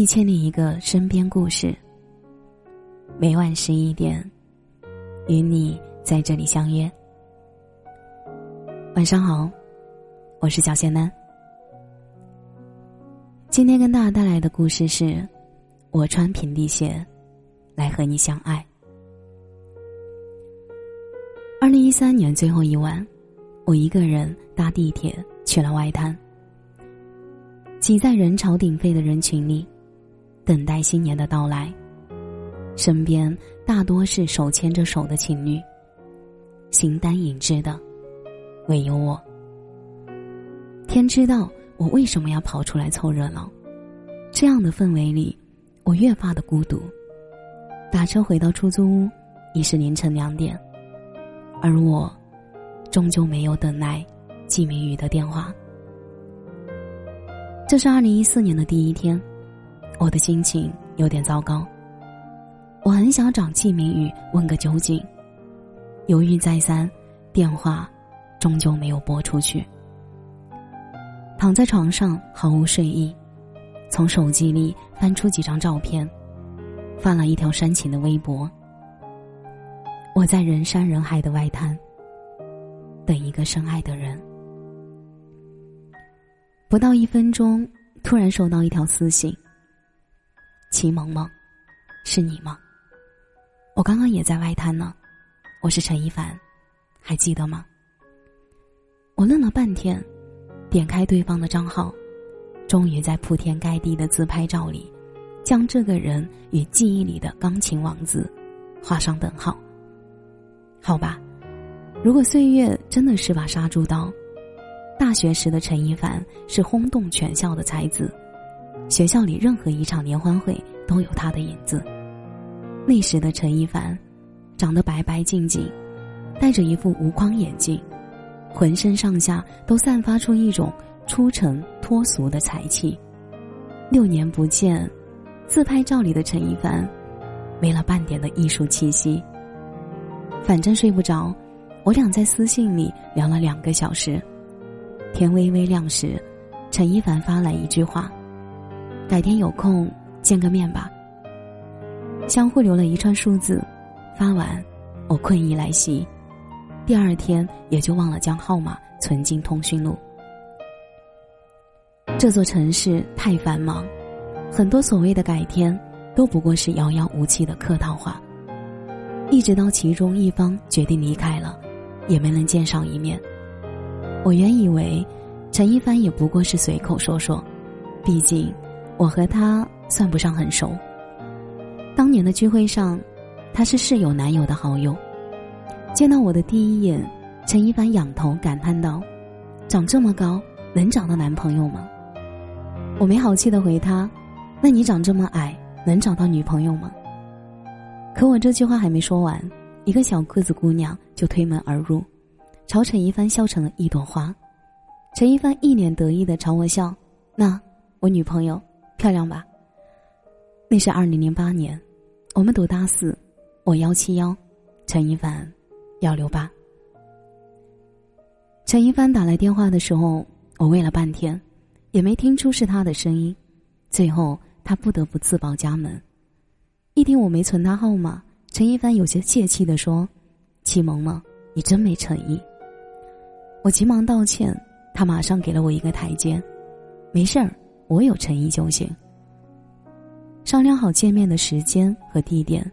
一千零一个身边故事。每晚十一点，与你在这里相约。晚上好，我是小仙丹。今天跟大家带来的故事是：我穿平底鞋来和你相爱。二零一三年最后一晚，我一个人搭地铁去了外滩，挤在人潮鼎沸的人群里。等待新年的到来，身边大多是手牵着手的情侣，形单影只的，唯有我。天知道我为什么要跑出来凑热闹，这样的氛围里，我越发的孤独。打车回到出租屋，已是凌晨两点，而我，终究没有等来季明宇的电话。这是二零一四年的第一天。我的心情有点糟糕，我很想找季明宇问个究竟，犹豫再三，电话终究没有拨出去。躺在床上毫无睡意，从手机里翻出几张照片，发了一条煽情的微博。我在人山人海的外滩，等一个深爱的人。不到一分钟，突然收到一条私信。齐萌萌，是你吗？我刚刚也在外滩呢，我是陈一凡，还记得吗？我愣了半天，点开对方的账号，终于在铺天盖地的自拍照里，将这个人与记忆里的钢琴王子画上等号。好吧，如果岁月真的是把杀猪刀，大学时的陈一凡是轰动全校的才子。学校里任何一场联欢会都有他的影子。那时的陈一凡，长得白白净净，戴着一副无框眼镜，浑身上下都散发出一种出尘脱俗的才气。六年不见，自拍照里的陈一凡，没了半点的艺术气息。反正睡不着，我俩在私信里聊了两个小时。天微微亮时，陈一凡发来一句话。改天有空见个面吧。相互留了一串数字，发完，我困意来袭，第二天也就忘了将号码存进通讯录。这座城市太繁忙，很多所谓的改天，都不过是遥遥无期的客套话。一直到其中一方决定离开了，也没能见上一面。我原以为，陈一帆也不过是随口说说，毕竟。我和他算不上很熟。当年的聚会上，他是室友男友的好友。见到我的第一眼，陈一凡仰头感叹道：“长这么高，能找到男朋友吗？”我没好气的回他：“那你长这么矮，能找到女朋友吗？”可我这句话还没说完，一个小个子姑娘就推门而入，朝陈一帆笑成了一朵花。陈一帆一脸得意的朝我笑：“那我女朋友。”漂亮吧？那是二零零八年，我们读大四，我幺七幺，陈一凡幺六八。陈一帆打来电话的时候，我喂了半天，也没听出是他的声音。最后，他不得不自报家门。一听我没存他号码，陈一帆有些泄气的说：“启萌萌，你真没诚意。”我急忙道歉，他马上给了我一个台阶：“没事儿。”我有诚意就行。商量好见面的时间和地点，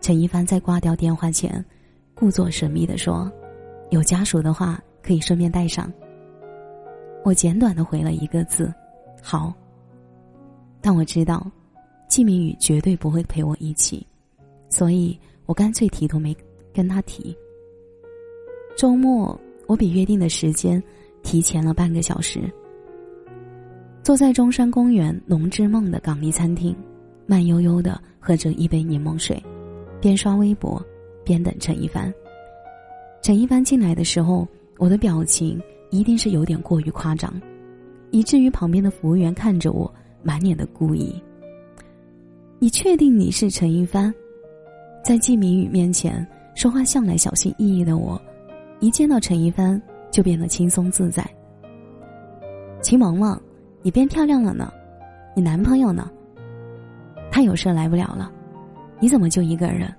陈一帆在挂掉电话前，故作神秘的说：“有家属的话，可以顺便带上。”我简短的回了一个字：“好。”但我知道，季明宇绝对不会陪我一起，所以我干脆提都没跟他提。周末，我比约定的时间提前了半个小时。坐在中山公园龙之梦的港丽餐厅，慢悠悠的喝着一杯柠檬水，边刷微博，边等陈一帆。陈一帆进来的时候，我的表情一定是有点过于夸张，以至于旁边的服务员看着我，满脸的故意。你确定你是陈一帆？在季明宇面前说话向来小心翼翼的我，一见到陈一帆就变得轻松自在。秦萌萌。你变漂亮了呢，你男朋友呢？他有事来不了了，你怎么就一个人？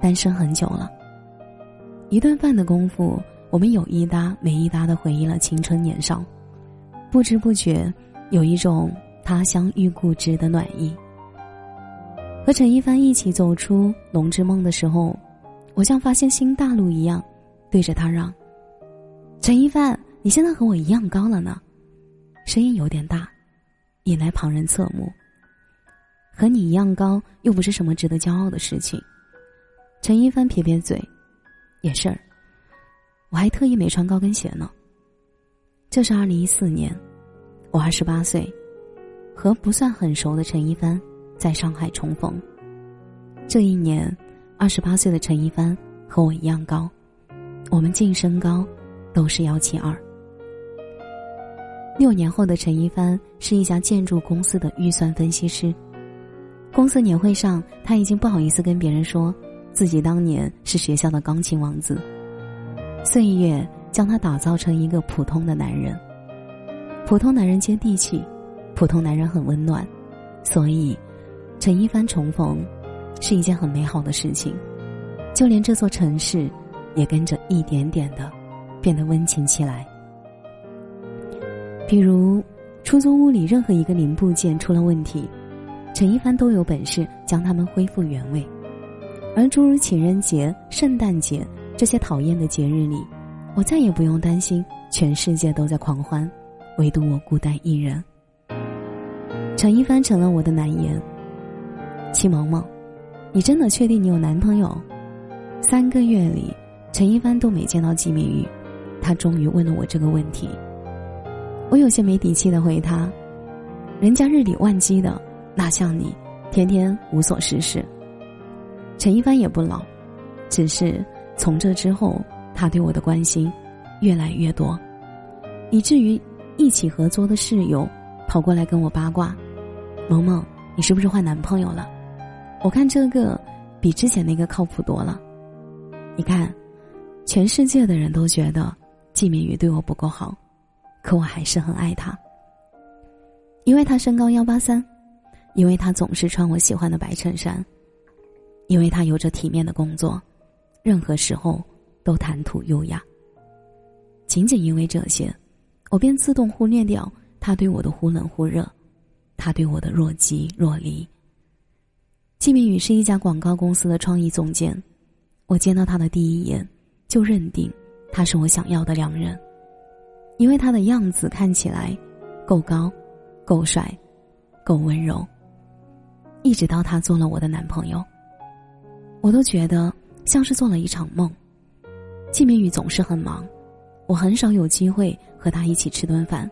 单身很久了。一顿饭的功夫，我们有一搭没一搭的回忆了青春年少，不知不觉有一种他乡遇故知的暖意。和陈一帆一起走出龙之梦的时候，我像发现新大陆一样，对着他嚷：“陈一帆，你现在和我一样高了呢。”声音有点大，引来旁人侧目。和你一样高，又不是什么值得骄傲的事情。陈一帆撇撇嘴，也是儿。我还特意没穿高跟鞋呢。这是二零一四年，我二十八岁，和不算很熟的陈一帆在上海重逢。这一年，二十八岁的陈一帆和我一样高，我们净身高都是幺七二。六年后的陈一帆是一家建筑公司的预算分析师。公司年会上，他已经不好意思跟别人说。自己当年是学校的钢琴王子，岁月将他打造成一个普通的男人。普通男人接地气，普通男人很温暖，所以陈一帆重逢是一件很美好的事情。就连这座城市也跟着一点点的变得温情起来。比如，出租屋里任何一个零部件出了问题，陈一帆都有本事将它们恢复原位。而诸如情人节、圣诞节这些讨厌的节日里，我再也不用担心全世界都在狂欢，唯独我孤单一人。陈一帆成了我的难言。戚萌萌，你真的确定你有男朋友？三个月里，陈一帆都没见到季明宇，他终于问了我这个问题。我有些没底气的回他：“人家日理万机的，哪像你，天天无所事事。”陈一帆也不老，只是从这之后，他对我的关心越来越多，以至于一起合作的室友跑过来跟我八卦：“萌萌，你是不是换男朋友了？我看这个比之前那个靠谱多了。你看，全世界的人都觉得季明宇对我不够好，可我还是很爱他，因为他身高幺八三，因为他总是穿我喜欢的白衬衫。”因为他有着体面的工作，任何时候都谈吐优雅。仅仅因为这些，我便自动忽略掉他对我的忽冷忽热，他对我的若即若离。季明宇是一家广告公司的创意总监，我见到他的第一眼，就认定他是我想要的良人，因为他的样子看起来够高、够帅、够温柔。一直到他做了我的男朋友。我都觉得像是做了一场梦。季明宇总是很忙，我很少有机会和他一起吃顿饭，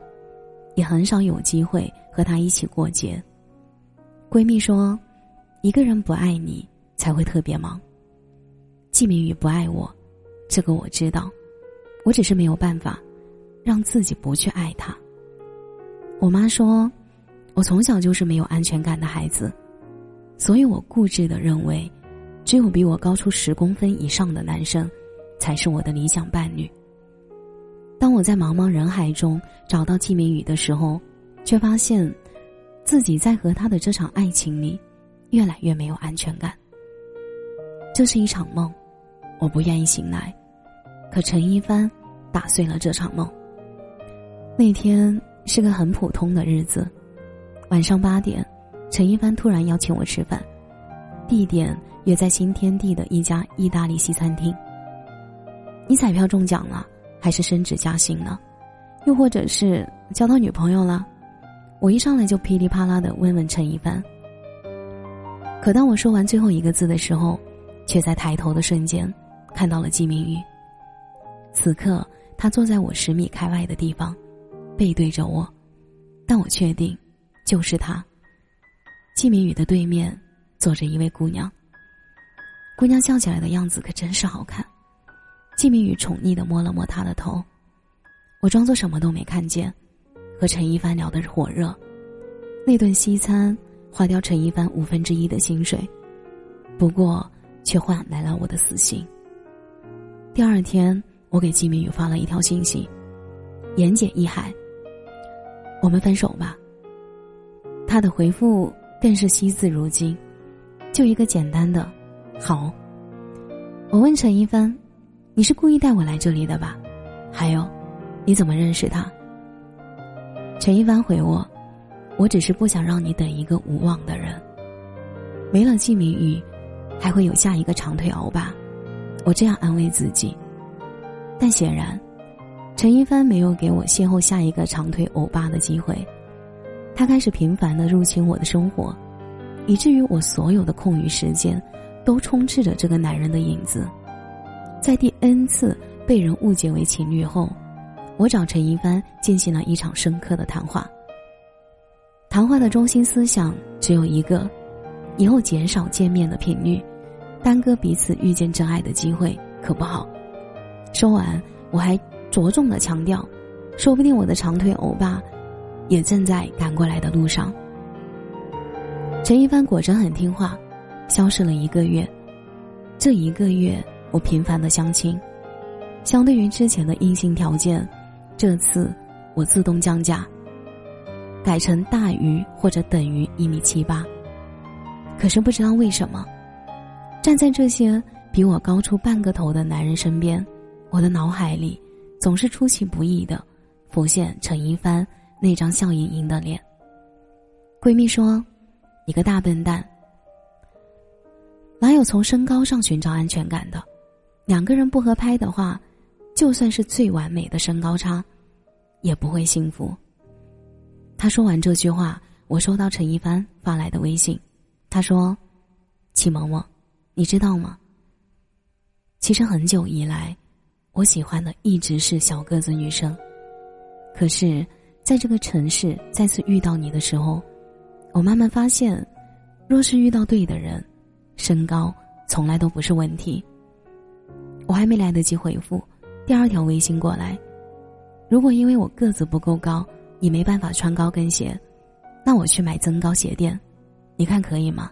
也很少有机会和他一起过节。闺蜜说，一个人不爱你才会特别忙。季明宇不爱我，这个我知道，我只是没有办法让自己不去爱他。我妈说，我从小就是没有安全感的孩子，所以我固执的认为。只有比我高出十公分以上的男生，才是我的理想伴侣。当我在茫茫人海中找到季明宇的时候，却发现自己在和他的这场爱情里，越来越没有安全感。这是一场梦，我不愿意醒来。可陈一帆打碎了这场梦。那天是个很普通的日子，晚上八点，陈一帆突然邀请我吃饭。地点约在新天地的一家意大利西餐厅。你彩票中奖了，还是升职加薪呢？又或者是交到女朋友了？我一上来就噼里啪啦的问问陈一帆。可当我说完最后一个字的时候，却在抬头的瞬间看到了季明宇。此刻他坐在我十米开外的地方，背对着我，但我确定，就是他。季明宇的对面。坐着一位姑娘。姑娘笑起来的样子可真是好看。季明宇宠溺的摸了摸她的头，我装作什么都没看见，和陈一帆聊得火热。那顿西餐花掉陈一帆五分之一的薪水，不过却换来了我的死心。第二天，我给季明宇发了一条信息：“言简意赅，我们分手吧。”他的回复。更是惜字如金，就一个简单的“好”。我问陈一帆：“你是故意带我来这里的吧？还有，你怎么认识他？”陈一帆回我：“我只是不想让你等一个无望的人。没了季明宇，还会有下一个长腿欧巴。”我这样安慰自己。但显然，陈一帆没有给我邂逅下一个长腿欧巴的机会。他开始频繁的入侵我的生活，以至于我所有的空余时间，都充斥着这个男人的影子。在第 N 次被人误解为情侣后，我找陈一帆进行了一场深刻的谈话。谈话的中心思想只有一个：以后减少见面的频率，耽搁彼此遇见真爱的机会，可不好。说完，我还着重的强调，说不定我的长腿欧巴，也正在赶过来的路上。陈一帆果真很听话，消失了一个月。这一个月，我频繁的相亲，相对于之前的硬性条件，这次我自动降价，改成大于或者等于一米七八。可是不知道为什么，站在这些比我高出半个头的男人身边。我的脑海里总是出其不意的浮现陈一帆那张笑盈盈的脸。闺蜜说：“你个大笨蛋，哪有从身高上寻找安全感的？两个人不合拍的话，就算是最完美的身高差，也不会幸福。”她说完这句话，我收到陈一帆发来的微信，他说：“启萌萌，你知道吗？其实很久以来。”我喜欢的一直是小个子女生，可是，在这个城市再次遇到你的时候，我慢慢发现，若是遇到对的人，身高从来都不是问题。我还没来得及回复，第二条微信过来，如果因为我个子不够高，你没办法穿高跟鞋，那我去买增高鞋垫，你看可以吗？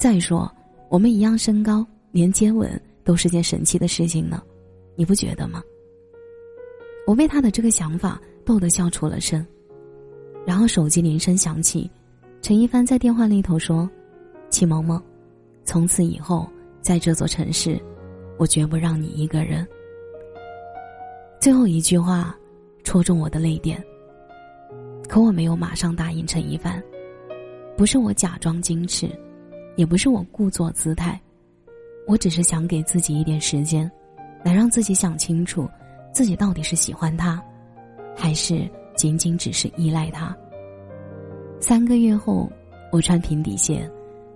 再说，我们一样身高，连接吻都是件神奇的事情呢。你不觉得吗？我被他的这个想法逗得笑出了声，然后手机铃声响起，陈一帆在电话那头说：“齐萌萌，从此以后，在这座城市，我绝不让你一个人。”最后一句话戳中我的泪点。可我没有马上答应陈一帆，不是我假装矜持，也不是我故作姿态，我只是想给自己一点时间。来让自己想清楚，自己到底是喜欢他，还是仅仅只是依赖他。三个月后，我穿平底鞋，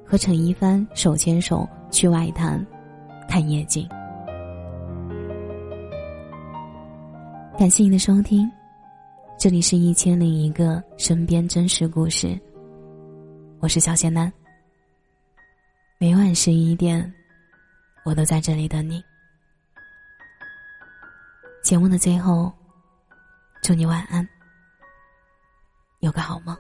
和陈一帆手牵手去外滩看夜景。感谢您的收听，这里是一千零一个身边真实故事。我是小仙男，每晚十一点，我都在这里等你。节目的最后，祝你晚安，有个好梦。